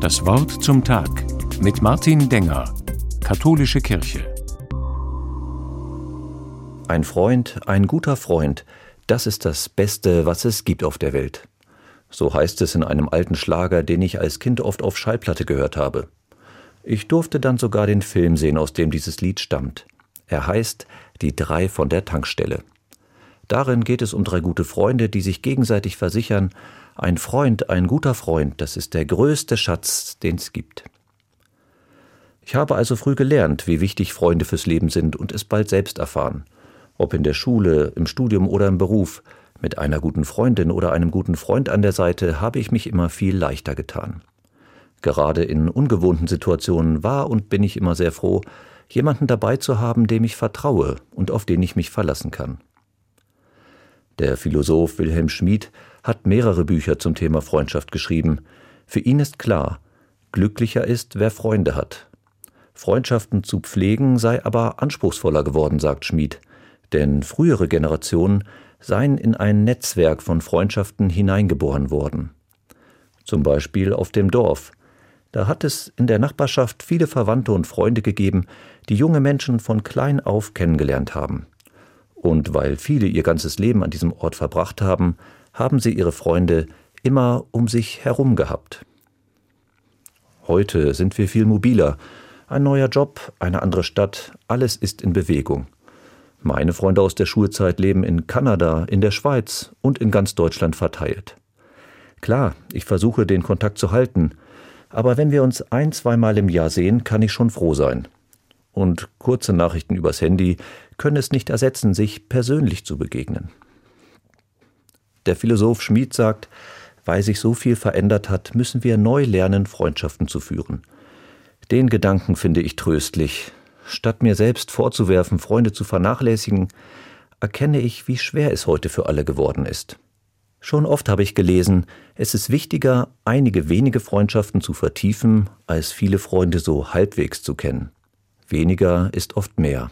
Das Wort zum Tag mit Martin Denger, Katholische Kirche. Ein Freund, ein guter Freund, das ist das Beste, was es gibt auf der Welt. So heißt es in einem alten Schlager, den ich als Kind oft auf Schallplatte gehört habe. Ich durfte dann sogar den Film sehen, aus dem dieses Lied stammt. Er heißt Die drei von der Tankstelle. Darin geht es um drei gute Freunde, die sich gegenseitig versichern, ein Freund, ein guter Freund, das ist der größte Schatz, den es gibt. Ich habe also früh gelernt, wie wichtig Freunde fürs Leben sind und es bald selbst erfahren. Ob in der Schule, im Studium oder im Beruf, mit einer guten Freundin oder einem guten Freund an der Seite habe ich mich immer viel leichter getan. Gerade in ungewohnten Situationen war und bin ich immer sehr froh, jemanden dabei zu haben, dem ich vertraue und auf den ich mich verlassen kann. Der Philosoph Wilhelm Schmid hat mehrere Bücher zum Thema Freundschaft geschrieben. Für ihn ist klar, glücklicher ist, wer Freunde hat. Freundschaften zu pflegen sei aber anspruchsvoller geworden, sagt Schmid, denn frühere Generationen seien in ein Netzwerk von Freundschaften hineingeboren worden. Zum Beispiel auf dem Dorf. Da hat es in der Nachbarschaft viele Verwandte und Freunde gegeben, die junge Menschen von klein auf kennengelernt haben. Und weil viele ihr ganzes Leben an diesem Ort verbracht haben, haben sie ihre Freunde immer um sich herum gehabt. Heute sind wir viel mobiler. Ein neuer Job, eine andere Stadt, alles ist in Bewegung. Meine Freunde aus der Schulzeit leben in Kanada, in der Schweiz und in ganz Deutschland verteilt. Klar, ich versuche den Kontakt zu halten, aber wenn wir uns ein, zweimal im Jahr sehen, kann ich schon froh sein und kurze Nachrichten übers Handy können es nicht ersetzen, sich persönlich zu begegnen. Der Philosoph Schmid sagt, weil sich so viel verändert hat, müssen wir neu lernen, Freundschaften zu führen. Den Gedanken finde ich tröstlich. Statt mir selbst vorzuwerfen, Freunde zu vernachlässigen, erkenne ich, wie schwer es heute für alle geworden ist. Schon oft habe ich gelesen, es ist wichtiger, einige wenige Freundschaften zu vertiefen, als viele Freunde so halbwegs zu kennen. Weniger ist oft mehr.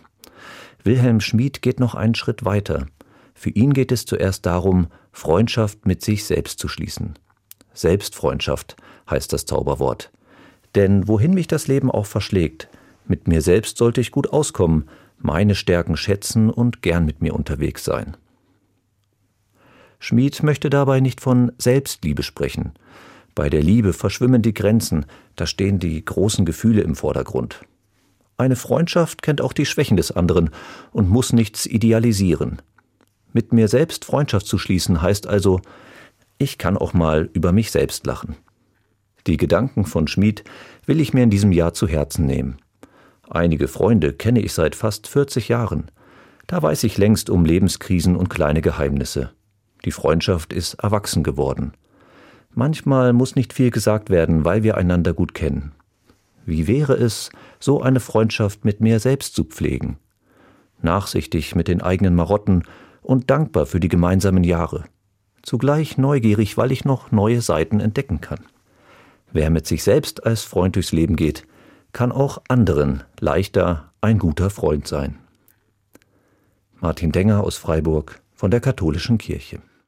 Wilhelm Schmid geht noch einen Schritt weiter. Für ihn geht es zuerst darum, Freundschaft mit sich selbst zu schließen. Selbstfreundschaft heißt das Zauberwort. Denn wohin mich das Leben auch verschlägt, mit mir selbst sollte ich gut auskommen, meine Stärken schätzen und gern mit mir unterwegs sein. Schmid möchte dabei nicht von Selbstliebe sprechen. Bei der Liebe verschwimmen die Grenzen, da stehen die großen Gefühle im Vordergrund. Eine Freundschaft kennt auch die Schwächen des anderen und muss nichts idealisieren. Mit mir selbst Freundschaft zu schließen heißt also, ich kann auch mal über mich selbst lachen. Die Gedanken von Schmid will ich mir in diesem Jahr zu Herzen nehmen. Einige Freunde kenne ich seit fast 40 Jahren. Da weiß ich längst um Lebenskrisen und kleine Geheimnisse. Die Freundschaft ist erwachsen geworden. Manchmal muss nicht viel gesagt werden, weil wir einander gut kennen. Wie wäre es, so eine Freundschaft mit mir selbst zu pflegen? Nachsichtig mit den eigenen Marotten und dankbar für die gemeinsamen Jahre. Zugleich neugierig, weil ich noch neue Seiten entdecken kann. Wer mit sich selbst als Freund durchs Leben geht, kann auch anderen leichter ein guter Freund sein. Martin Denger aus Freiburg von der Katholischen Kirche.